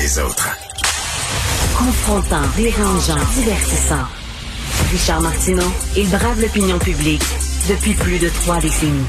Les autres. Confrontant, dérangeant, divertissant. Richard Martineau, il brave l'opinion publique depuis plus de trois décennies.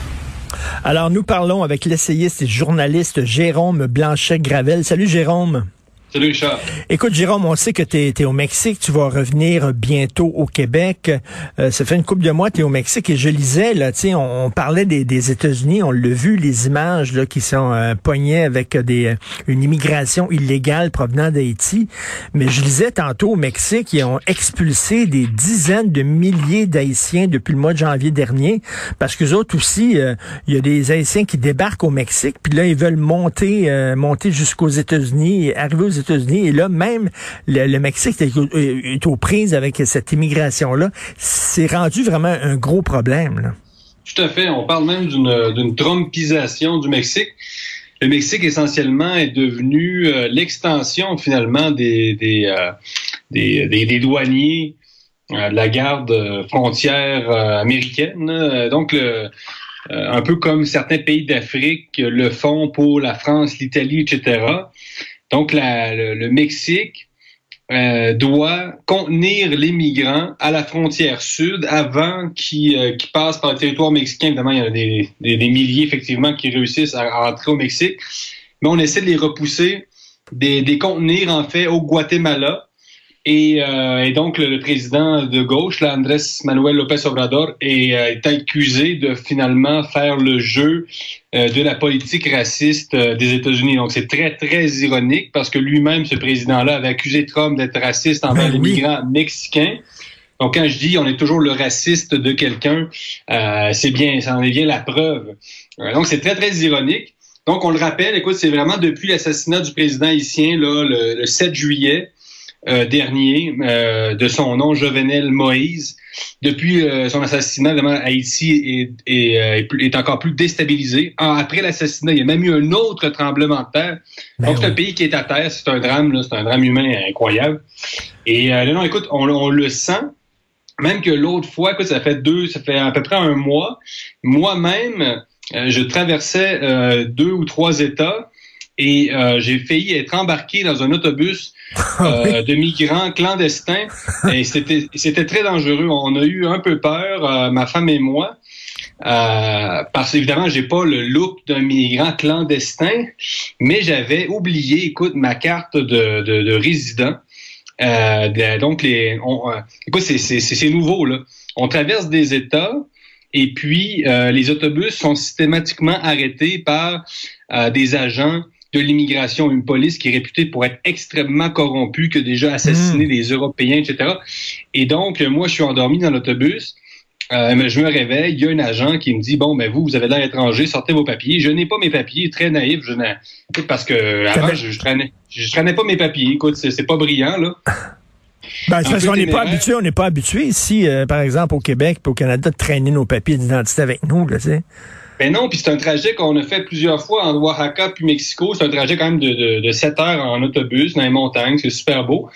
Alors, nous parlons avec l'essayiste et journaliste Jérôme Blanchet-Gravel. Salut, Jérôme. Salut Richard. Écoute, Jérôme, on sait que tu es, au Mexique, tu vas revenir bientôt au Québec. Euh, ça fait une couple de mois tu es au Mexique et je lisais, là, on, on parlait des, des États-Unis, on l'a vu, les images là, qui sont euh, poignées avec des, une immigration illégale provenant d'Haïti. Mais je lisais tantôt au Mexique, ils ont expulsé des dizaines de milliers d'Haïtiens depuis le mois de janvier dernier parce que autres aussi, euh, il y a des Haïtiens qui débarquent au Mexique, puis là, ils veulent monter, euh, monter jusqu'aux États-Unis, arriver aux Et là, même le, Mexique est, aux prises avec cette immigration-là. C'est rendu vraiment un gros problème. Tout à fait. On parle même d'une trompisation du Mexique. Le Mexique, essentiellement, est devenu euh, l'extension, finalement, des, des, euh, des, douaniers euh, de la garde frontière américaine. Donc, le, un peu comme certains pays d'Afrique le font pour la France, l'Italie, etc. Donc, le, Mexique euh, doit contenir les migrants à la frontière sud avant qu'ils euh, passent par le territoire mexicain. Évidemment, il y en a des, milliers, effectivement, qui réussissent à, rentrer au Mexique. Mais on essaie de les repousser, des, des contenir, en fait, au Guatemala et, euh, et, donc, le, président de gauche, là, Andrés Manuel López Obrador, est, euh, est, accusé de finalement faire le jeu euh, de la politique raciste des États-Unis. Donc, c'est très, très ironique parce que lui-même, ce président-là, avait accusé Trump d'être raciste envers ben les migrants mexicains. Donc, quand je dis on est toujours le raciste de quelqu'un, c'est bien, ça en est bien la preuve. donc, c'est très, très ironique. Donc, on le rappelle, écoute, c'est vraiment depuis l'assassinat du président haïtien, là, le, le 7 juillet, euh, dernier euh, de son nom, Jovenel Moïse. Depuis euh, son assassinat, Haïti est, est, est, encore plus déstabilisé. Ah, après l'assassinat, il y a même eu un autre tremblement de terre. Ben Donc, c'est un pays qui est à terre. C'est un drame, c'est un drame humain incroyable. Et là, non, écoute, on, on le sent. Même que l'autre fois, écoute, ça fait deux, ça fait à peu près un mois. Moi-même, je traversais deux ou trois États et euh, j'ai failli être embarqué dans un autobus ah euh, de migrants clandestins et c'était c'était très dangereux. On a eu un peu peur, euh, ma femme et moi. parce qu'évidemment, j'ai pas le look d'un migrant clandestin, mais j'avais oublié, écoute, ma carte de, de, résident. donc, les, écoute, c'est nouveau là. On traverse des États, et puis les autobus sont systématiquement arrêtés par des agents de l'immigration, une police qui est réputée pour être extrêmement corrompue, qui a déjà assassiné des hmm. Européens, etc. Et donc, moi, je suis endormi dans l'autobus. Euh, je me réveille, il y a un agent qui me dit bon ben vous vous avez l'air étranger, sortez vos papiers. Je n'ai pas mes papiers, très naïf, je n'ai parce que avant je, je, traînais je traînais pas mes papiers. Écoute, c'est pas brillant là. Ben, parce qu'on n'est pas habitué, on n'est pas habitué ici, euh, par exemple, au Québec et au Canada, de traîner nos papiers d'identité avec nous, là, tu sais. Ben non, puis c'est un trajet qu'on a fait plusieurs fois en Oaxaca puis Mexico. C'est un trajet quand même de, de, 7 heures en autobus dans les montagnes. C'est super beau.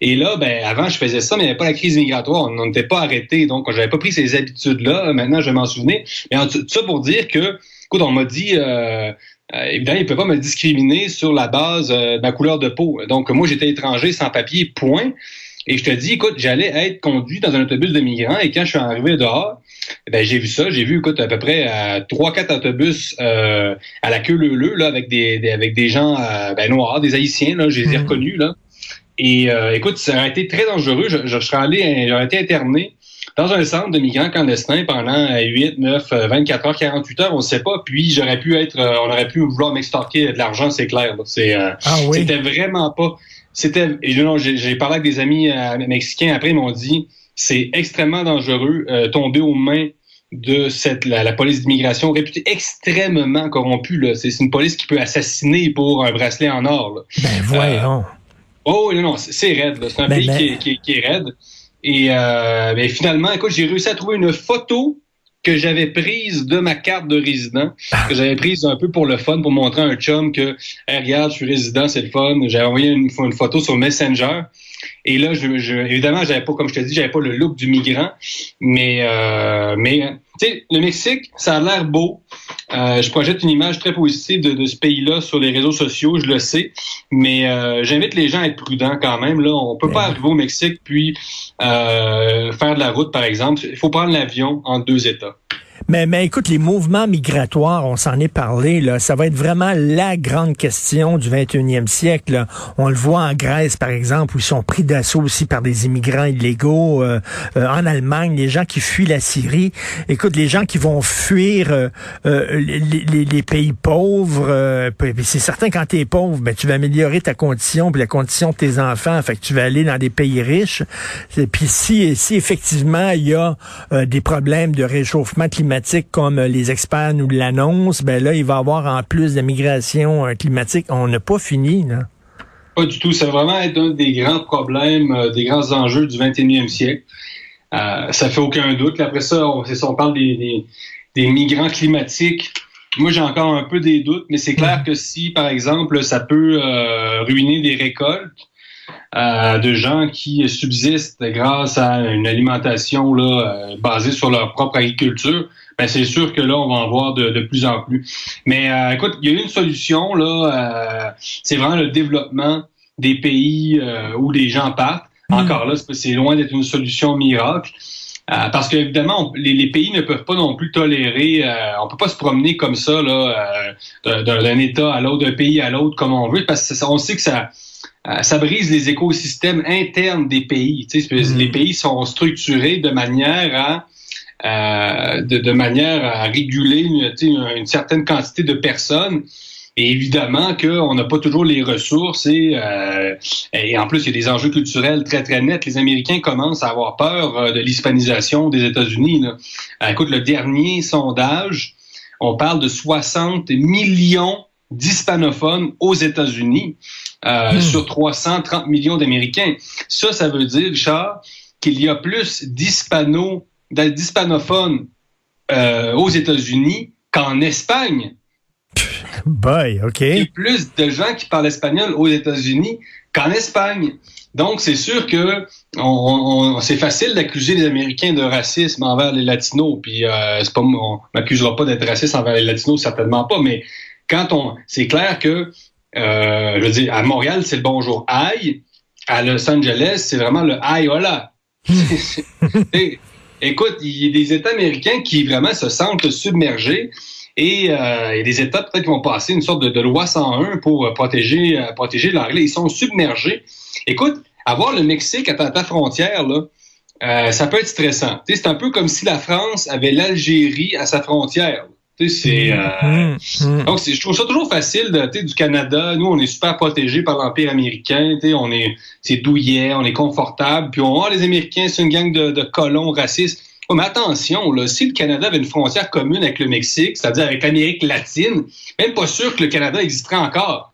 Et là, ben avant, je faisais ça, mais il n'y avait pas la crise migratoire. On n'était pas arrêté, donc j'avais pas pris ces habitudes-là. Maintenant, je m'en souvenais. Mais en, tout ça pour dire que, écoute, on m'a dit, euh, euh, évidemment, il ne peut pas me discriminer sur la base euh, de ma couleur de peau. Donc, moi, j'étais étranger sans papier, point. Et je te dis, écoute, j'allais être conduit dans un autobus de migrants et quand je suis arrivé dehors, ben, j'ai vu ça. J'ai vu, écoute, à peu près euh, trois, quatre autobus euh, à la queue leu là, avec des, avec des gens euh, ben, noirs, des haïtiens, là, je les ai mhm. reconnus, là. Et écoute, ça a été très dangereux. Je, je, serais allé, j'aurais été interné dans un centre de migrants clandestins pendant 8, 9, 24 heures, 48 heures, on ne sait pas. Puis j'aurais pu être, on aurait pu vouloir m'extorquer de l'argent, c'est clair. C'est, ah c'était vraiment pas c'était, j'ai parlé avec des amis euh, mexicains après, ils m'ont dit, c'est extrêmement dangereux euh, tomber aux mains de cette la, police d'immigration réputée extrêmement corrompue. C'est une police qui peut assassiner pour un bracelet en or. Ben voyons. Oh non, non, c'est raide. C'est un Ben, pays ben- Qui, est, qui est- qui est raide. Et euh, ben, finalement, écoute, j'ai réussi à trouver une photo que j'avais prise de ma carte de résident, que j'avais prise un peu pour le fun, pour montrer à un chum que, Hey, regarde, je suis résident, c'est le fun. J'avais envoyé une, une photo sur Messenger. Et là, je, je, évidemment, j'avais pas, comme je te dis, j'avais pas le look du migrant, mais, euh, mais, tu sais, le Mexique, ça a l'air beau. Euh, je projette une image très positive de, de ce pays-là sur les réseaux sociaux, je le sais, mais euh, j'invite les gens à être prudents quand même. Là, on peut pas arriver au Mexique puis euh, faire de la route, par exemple. Il faut prendre l'avion en deux États. Mais, mais écoute, les mouvements migratoires, on s'en est parlé, là, ça va être vraiment la grande question du 21e siècle. On le voit en Grèce, par exemple, où ils sont pris d'assaut aussi par des immigrants illégaux. euh, euh, en Allemagne, les gens qui fuient la Syrie. Écoute, les gens qui vont fuir euh, euh, les, les- les pays pauvres, euh, c'est certain quand tu es pauvre, ben, tu vas améliorer ta condition, puis la condition de tes enfants, fait que tu vas aller dans des pays riches. Puis si, si effectivement il y a euh, des problèmes de réchauffement climatique comme euh, les experts nous l'annoncent, ben là, il va y avoir en plus de migration euh, climatique. On n'a pas fini, là. Pas du tout. Ça va vraiment être un des grands problèmes, euh, des grands enjeux du 21e siècle. Euh, ça fait aucun doute. Après ça, on, ça, on parle des, des, des migrants climatiques. Moi, j'ai encore un peu des doutes, mais c'est clair que si, par exemple, ça peut euh, ruiner des récoltes euh, de gens qui subsistent grâce à une alimentation là, euh, basée sur leur propre agriculture, ben c'est sûr que là, on va en voir de, de plus en plus. Mais euh, écoute, il y a une solution, là, euh, c'est vraiment le développement des pays euh, où les gens partent. Encore là, c'est- loin d'être une solution miracle. Euh, parce qu'évidemment, les, les pays ne peuvent pas non plus tolérer, euh, on peut pas se promener comme ça là, euh, d'un d'un État à l'autre, d'un pays à l'autre comme on veut, parce que ça- on sait que ça, euh, ça brise les écosystèmes internes des pays. Tu sais, c'est- Mhm. Les pays sont structurés de manière à euh, de, de manière à réguler une, tu sais, une, certaine quantité de personnes. Et évidemment qu'on n'a pas toujours les ressources et, euh, et en plus, il y a des enjeux culturels très, très nets. Les Américains commencent à avoir peur euh, de l'hispanisation des États-Unis. Euh, écoute, le dernier sondage, on parle de 60 millions d'hispanophones aux États-Unis euh, Hmm. sur 330 millions d'Américains. Ça, ça veut dire, Richard, qu'il y a plus d'hispano, d'hispanophones euh, aux États-Unis qu'en Espagne. Boy, OK. Il y a plus de gens qui parlent espagnol aux États-Unis qu'en Espagne. Donc, c'est sûr que on, on- c'est facile d'accuser les Américains de racisme envers les Latinos. Puis, euh, c'est pas, on m'accusera pas d'être raciste envers les Latinos, certainement pas. Mais quand on, c'est clair que, je veux dire, à Montréal, c'est le bonjour aïe. À Los Angeles, c'est vraiment le aïe hola. Et, écoute, il y a des États américains qui vraiment se sentent submergés. Et euh, il y a des États peut-être qui vont passer une sorte de, de loi 101 pour euh, protéger, euh, protéger l'anglais. Ils sont submergés. Écoute, avoir le Mexique à ta, ta frontière, là, euh, ça peut être stressant. C'est un peu comme si la France avait l'Algérie à sa frontière. C'est... euh, donc, c'est- je trouve ça toujours facile de, tu sais, du Canada. Nous, on est super protégés par l'Empire américain. tu sais, On est, c'est douillet, on est confortable. Puis on voit les Américains, c'est une gang de, de colons racistes. Oh, mais attention, là, si le Canada avait une frontière commune avec le Mexique, c'est-à-dire avec l'Amérique latine, même pas sûr que le Canada existerait encore.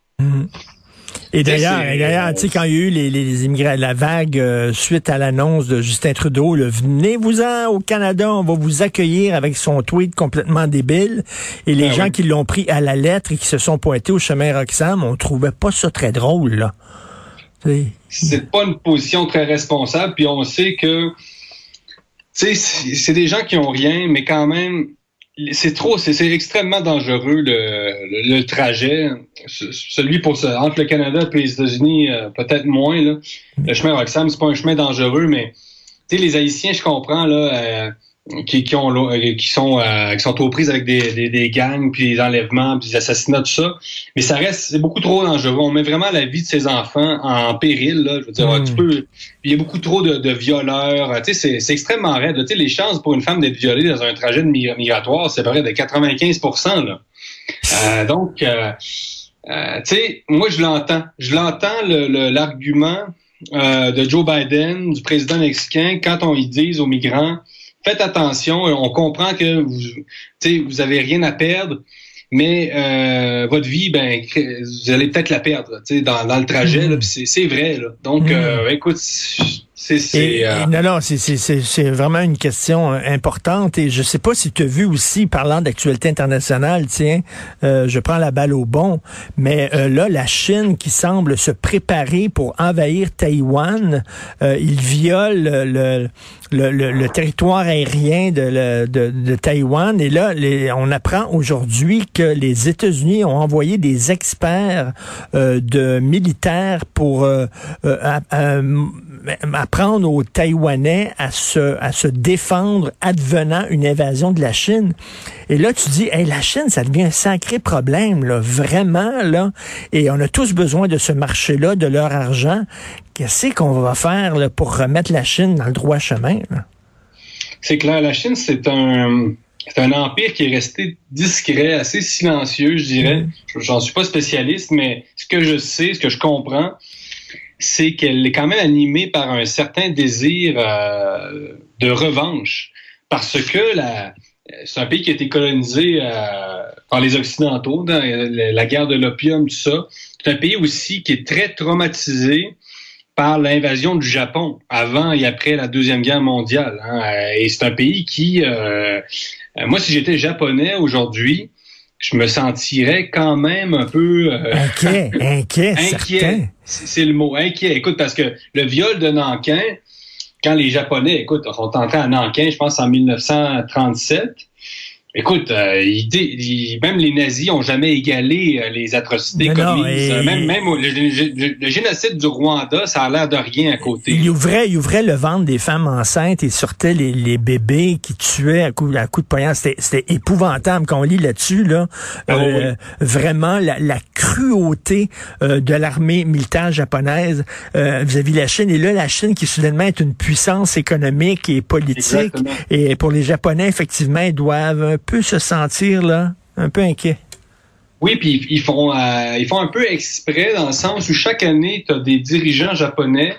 Et d'ailleurs, tu sais, quand il y a eu les, les immigrants, la vague euh, suite à l'annonce de Justin Trudeau, là, venez-vous-en au Canada, on va vous accueillir avec son tweet complètement débile. Et les Ben gens oui. qui l'ont pris à la lettre et qui se sont pointés au chemin Roxham, on trouvait pas ça très drôle, là. C'est pas une position très responsable. Puis on sait que, tu sais, c'est c'est des gens qui ont rien, mais quand même, c'est trop, c'est extrêmement dangereux le, le, le trajet. Ce- Celui pour ce- entre le Canada et les États-Unis, euh, peut-être moins. Là. Le chemin Roxham, c'est pas un chemin dangereux, mais les Haïtiens, je comprends là, euh, qui, qui ont euh, qui sont euh, qui sont aux prises avec des, des, des gangs, puis des enlèvements, puis des assassinats, tout ça. Mais ça reste, c'est beaucoup trop dangereux. On met vraiment la vie de ces enfants en péril. Là. Je veux dire, Mm. tu peux. Il y a beaucoup trop de, de violeurs. Tu sais, c'est, c'est extrêmement raide. Tu sais, les chances pour une femme d'être violée dans un trajet de migratoire, c'est près de 95% là. Euh, donc, euh, euh, tu sais, moi, je l'entends. Je l'entends, le- le- l'argument euh, de Joe Biden, du président mexicain, quand on y dit aux migrants, faites attention, on comprend que vous, vous avez rien à perdre, mais euh, votre vie, ben, vous allez peut-être la perdre, dans, dans le trajet. Mm. C'est vrai. Là. Donc, mm. euh, écoute, c'est euh, non, non, c'est vraiment une question euh, importante et je sais pas si tu as vu aussi, parlant d'actualité internationale, tiens, euh, je prends la balle au bon, mais là, la Chine qui semble se préparer pour envahir Taïwan, il viole le, le, le, territoire aérien de, de, de, Taïwan et là, les, on apprend aujourd'hui que les États-Unis ont envoyé des experts de militaires pour apprendre aux Taïwanais à se, à se défendre advenant une invasion de la Chine. Et là, tu dis, hey, la Chine, ça devient un sacré problème, là, vraiment, là. Et on a tous besoin de ce marché-là, de leur argent. Qu'est-ce qu'on va faire là, pour remettre la Chine dans le droit chemin? C'est clair, la Chine, c'est un... C'est un empire qui est resté discret, assez silencieux, je dirais. Mm. J'en suis pas spécialiste, mais ce que je sais, ce que je comprends, c'est qu'elle est quand même animée par un certain désir euh, de revanche, parce que la, c'est un pays qui a été colonisé euh, par les Occidentaux dans la guerre de l'opium, tout ça. C'est un pays aussi qui est très traumatisé par l'invasion du Japon avant et après la Deuxième Guerre mondiale. Hein. Et c'est un pays qui, euh, moi, si j'étais japonais aujourd'hui, je me sentirais quand même un peu euh, inquiet, inquiet, inquiet. C'est le mot inquiet. Écoute, parce que le viol de Nankin, quand les Japonais, écoute, sont entrés à Nankin, je pense en 1937, Écoute, euh, même les nazis ont jamais égalé euh, les atrocités commises. Même, même le, génocide du Rwanda, ça a l'air de rien à côté. Il ouvrait, il ouvrait le ventre des femmes enceintes et sortait les, les bébés qui tuaient à coup, à coup de poignard. C'était épouvantable quand on lit là-dessus. Là, ah euh, Vraiment, la, la cruauté de l'armée militaire japonaise vis-à-vis de la Chine. Et là, la Chine qui soudainement est une puissance économique et politique. Et pour les Japonais, effectivement, ils doivent peut se sentir là un peu inquiet. Oui, puis ils font euh, ils font un peu exprès dans le sens où chaque année, tu as des dirigeants japonais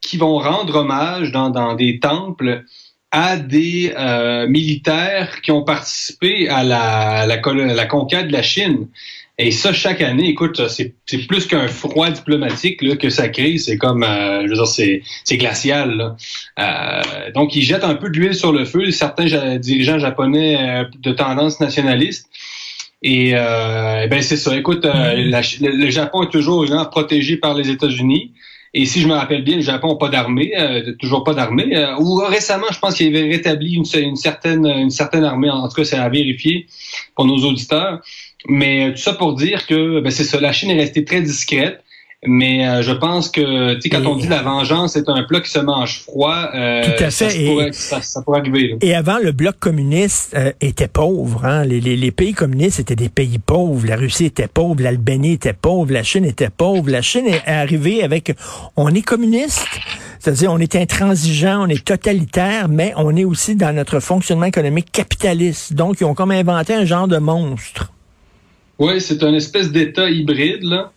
qui vont rendre hommage dans des temples à des euh, militaires qui ont participé à la, la, la, conquête de la Chine. Et ça, chaque année, écoute, c'est plus qu'un froid diplomatique là, que ça crée. C'est comme, euh, je veux dire, c'est, glacial. Euh, donc, ils jettent un peu d'huile sur le feu. Certains dirigeants japonais euh, de tendance nationaliste. Et ben c'est ça. Écoute, le, Japon est toujours protégé par les États-Unis. Et si je me rappelle bien, le Japon n'a pas d'armée, toujours pas d'armée. ou récemment, je pense qu'il avait rétabli une, une, certaine, une certaine armée. En tout cas, c'est à vérifier pour nos auditeurs. Mais euh, tout ça pour dire que ben, c'est ça, la Chine est restée très discrète. Mais euh, je pense que, tu sais, quand on dit la vengeance, c'est un plat qui se mange froid. Euh, Tout à fait. Ça, pourrait, ça, pourrait arriver. Et avant, le bloc communiste était pauvre. Hein? Les, les, les, pays communistes étaient des pays pauvres. La Russie était pauvre, l'Albanie était pauvre, la Chine était pauvre. La Chine est arrivée avec, on est communiste. C'est-à-dire, on est intransigeant, on est totalitaire, mais on est aussi dans notre fonctionnement économique capitaliste. Donc, ils ont comme inventé un genre de monstre. Oui, c'est un espèce d'État hybride, là.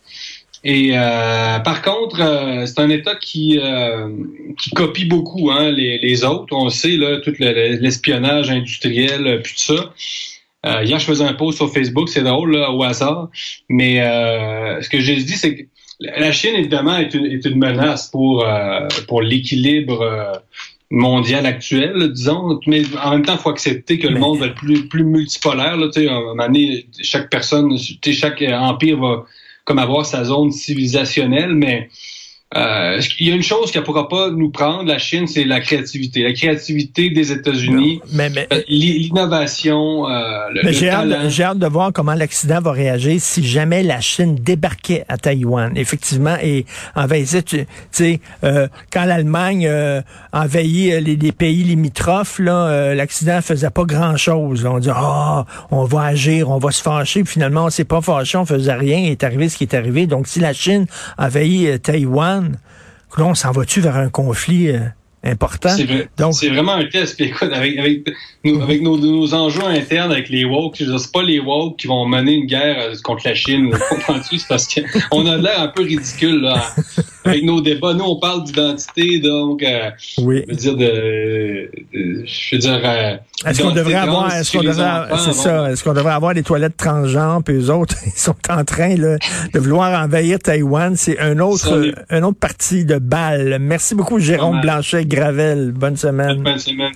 Et euh, par contre, euh, c'est un État qui euh, qui copie beaucoup hein, les, les, autres. On sait là tout l'espionnage industriel, puis tout ça. hier, je faisais un post sur Facebook, c'est drôle là, au hasard, mais ce que j'ai dit, c'est que la Chine évidemment est une, est une menace pour pour l'équilibre mondial actuel, disons. Mais en même temps, il faut accepter que le monde va être plus, plus multipolaire. Là, à un moment donné, chaque personne, chaque empire va comme avoir sa zone civilisationnelle, mais euh, il y a une chose qui ne pourra pas nous prendre, la Chine, c'est la créativité. La créativité des États-Unis, euh, l'innovation, euh, le, j'ai hâte, de voir comment l'accident va réagir si jamais la Chine débarquait à Taïwan, effectivement, et envahissait, tu sais, euh, quand l'Allemagne euh, envahit les, les, pays limitrophes, là, l'accident faisait pas grand-chose. On dit, ah, on va agir, on va se fâcher, puis finalement, on s'est pas fâché, on faisait rien, il est arrivé ce qui est arrivé. Donc, si la Chine envahit Taïwan, Là, on s'en va-tu vers un conflit euh, important? C'est vraiment un test. écoute, avec, avec, nos, enjeux internes avec les woke, c'est pas les woke qui vont mener une guerre euh, contre la Chine. C'est parce qu'on a l'air un peu ridicule là, avec nos débats. Nous, on parle d'identité, donc, euh, oui. je veux dire, de, de je veux dire, euh, est-ce qu'on devrait avoir, est-ce qu'on devrait, c'est ça, est-ce qu'on devrait avoir des toilettes transgenres, puis eux autres, ils sont en train là, de vouloir envahir Taïwan. C'est un autre, un autre parti de balle. Merci beaucoup, Jérôme Blanchet-Gravel. Bonne semaine. Bonne semaine.